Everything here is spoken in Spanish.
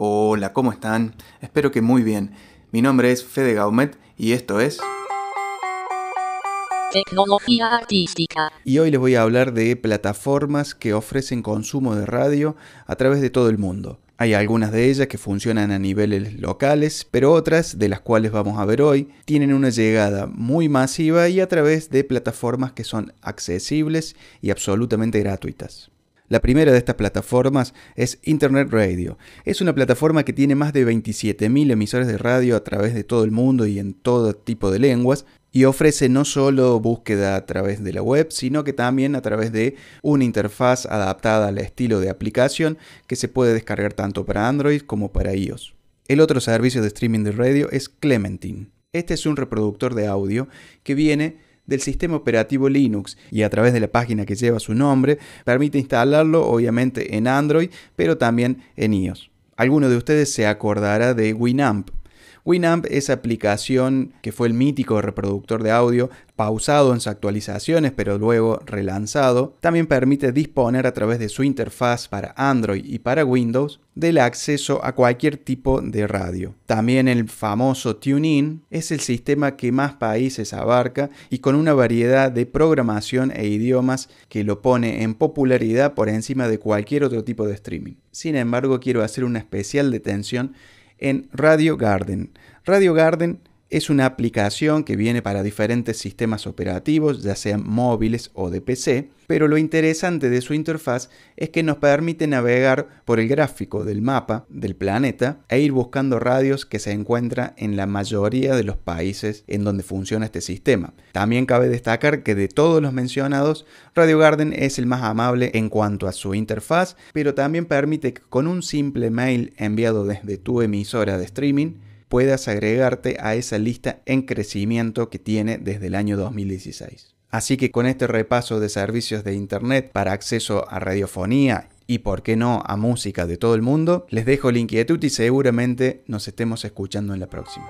Hola, ¿cómo están? Espero que muy bien. Mi nombre es Fede Gaumet y esto es... Tecnología artística. Y hoy les voy a hablar de plataformas que ofrecen consumo de radio a través de todo el mundo. Hay algunas de ellas que funcionan a niveles locales, pero otras, de las cuales vamos a ver hoy, tienen una llegada muy masiva y a través de plataformas que son accesibles y absolutamente gratuitas. La primera de estas plataformas es Internet Radio. Es una plataforma que tiene más de 27.000 emisores de radio a través de todo el mundo y en todo tipo de lenguas, y ofrece no solo búsqueda a través de la web, sino que también a través de una interfaz adaptada al estilo de aplicación que se puede descargar tanto para Android como para iOS. El otro servicio de streaming de radio es Clementine. Este es un reproductor de audio que viene del sistema operativo Linux y a través de la página que lleva su nombre permite instalarlo obviamente en Android pero también en iOS. Alguno de ustedes se acordará de Winamp, Winamp, esa aplicación que fue el mítico reproductor de audio, pausado en sus actualizaciones pero luego relanzado, también permite disponer a través de su interfaz para Android y para Windows del acceso a cualquier tipo de radio. También el famoso TuneIn es el sistema que más países abarca y con una variedad de programación e idiomas que lo pone en popularidad por encima de cualquier otro tipo de streaming. Sin embargo, quiero hacer una especial detención en Radio Garden. Radio Garden es una aplicación que viene para diferentes sistemas operativos, ya sean móviles o de PC, pero lo interesante de su interfaz es que nos permite navegar por el gráfico del mapa del planeta e ir buscando radios que se encuentran en la mayoría de los países en donde funciona este sistema. También cabe destacar que de todos los mencionados, Radio Garden es el más amable en cuanto a su interfaz, pero también permite que con un simple mail enviado desde tu emisora de streaming, puedas agregarte a esa lista en crecimiento que tiene desde el año 2016. Así que con este repaso de servicios de Internet para acceso a radiofonía y por qué no a música de todo el mundo, les dejo la inquietud y seguramente nos estemos escuchando en la próxima.